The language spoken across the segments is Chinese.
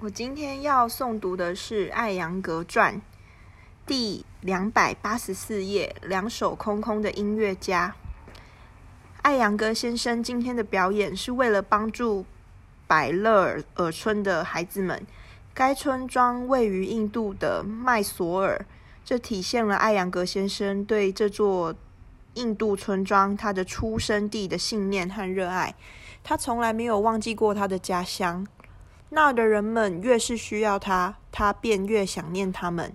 我今天要诵读的是《艾扬格传》第两百八十四页，两手空空的音乐家。艾扬格先生今天的表演是为了帮助百勒尔村的孩子们。该村庄位于印度的麦索尔，这体现了艾扬格先生对这座印度村庄他的出生地的信念和热爱。他从来没有忘记过他的家乡。那的人们越是需要他，他便越想念他们。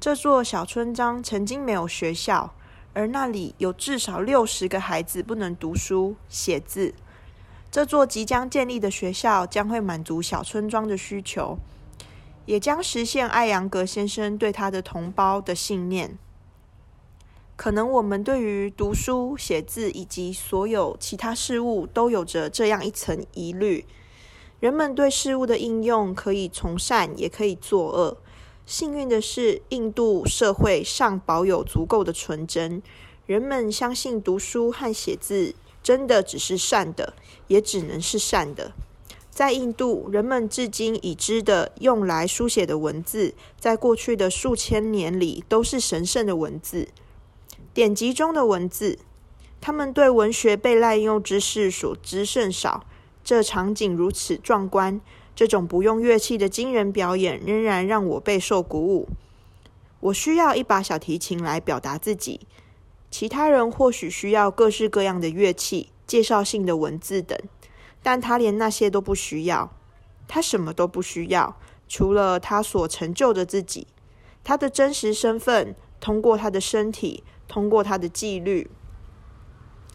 这座小村庄曾经没有学校，而那里有至少六十个孩子不能读书写字。这座即将建立的学校将会满足小村庄的需求，也将实现艾扬格先生对他的同胞的信念。可能我们对于读书写字以及所有其他事物都有着这样一层疑虑。人们对事物的应用可以从善，也可以作恶。幸运的是，印度社会尚保有足够的纯真，人们相信读书和写字真的只是善的，也只能是善的。在印度，人们至今已知的用来书写的文字，在过去的数千年里都是神圣的文字，典籍中的文字。他们对文学被滥用之事所知甚少。这场景如此壮观，这种不用乐器的惊人表演仍然让我备受鼓舞。我需要一把小提琴来表达自己，其他人或许需要各式各样的乐器、介绍性的文字等，但他连那些都不需要。他什么都不需要，除了他所成就的自己，他的真实身份，通过他的身体，通过他的纪律，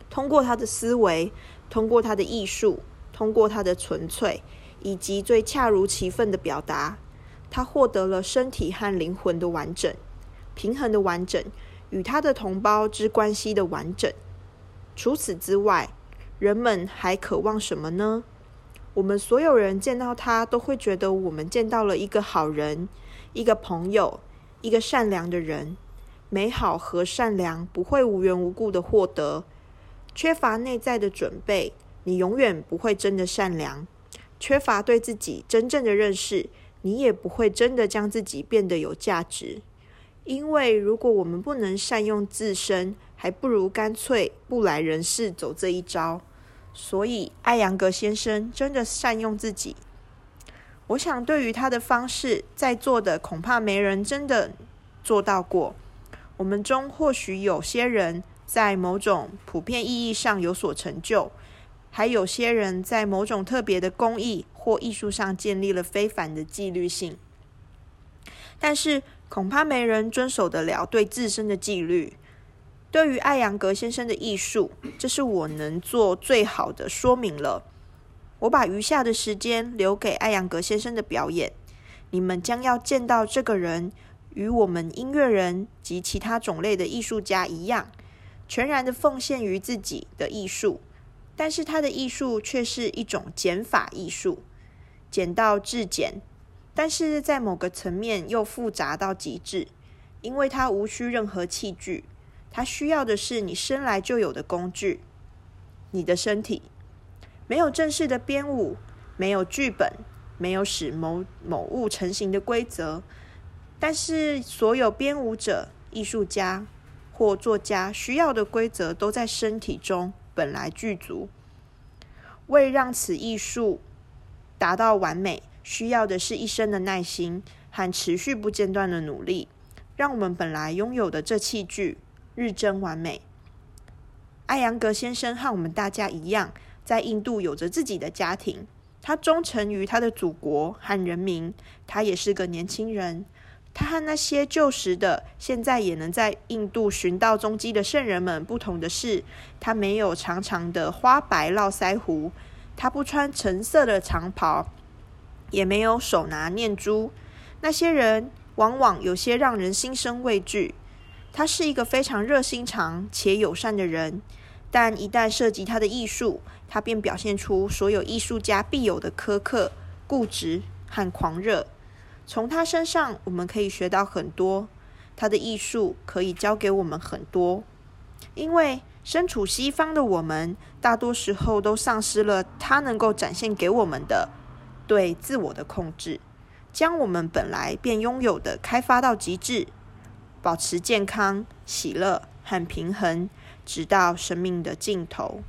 通过他的思维，通过他的艺术。通过他的纯粹以及最恰如其分的表达，他获得了身体和灵魂的完整、平衡的完整，与他的同胞之关系的完整。除此之外，人们还渴望什么呢？我们所有人见到他，都会觉得我们见到了一个好人、一个朋友、一个善良的人。美好和善良不会无缘无故的获得，缺乏内在的准备。你永远不会真的善良，缺乏对自己真正的认识，你也不会真的将自己变得有价值。因为如果我们不能善用自身，还不如干脆不来人世走这一招。所以，艾扬格先生真的善用自己。我想，对于他的方式，在座的恐怕没人真的做到过。我们中或许有些人在某种普遍意义上有所成就。还有些人在某种特别的工艺或艺术上建立了非凡的纪律性，但是恐怕没人遵守得了对自身的纪律。对于艾扬格先生的艺术，这是我能做最好的说明了。我把余下的时间留给艾扬格先生的表演。你们将要见到这个人，与我们音乐人及其他种类的艺术家一样，全然的奉献于自己的艺术。但是他的艺术却是一种减法艺术，减到至简，但是在某个层面又复杂到极致，因为它无需任何器具，它需要的是你生来就有的工具，你的身体。没有正式的编舞，没有剧本，没有使某某物成型的规则，但是所有编舞者、艺术家或作家需要的规则都在身体中。本来具足，为让此艺术达到完美，需要的是一生的耐心和持续不间断的努力。让我们本来拥有的这器具日臻完美。艾扬格先生和我们大家一样，在印度有着自己的家庭，他忠诚于他的祖国和人民。他也是个年轻人。他和那些旧时的、现在也能在印度寻到踪迹的圣人们不同的是，他没有长长的花白络腮胡，他不穿橙色的长袍，也没有手拿念珠。那些人往往有些让人心生畏惧。他是一个非常热心肠且友善的人，但一旦涉及他的艺术，他便表现出所有艺术家必有的苛刻、固执和狂热。从他身上，我们可以学到很多。他的艺术可以教给我们很多，因为身处西方的我们，大多时候都丧失了他能够展现给我们的对自我的控制，将我们本来便拥有的开发到极致，保持健康、喜乐和平衡，直到生命的尽头。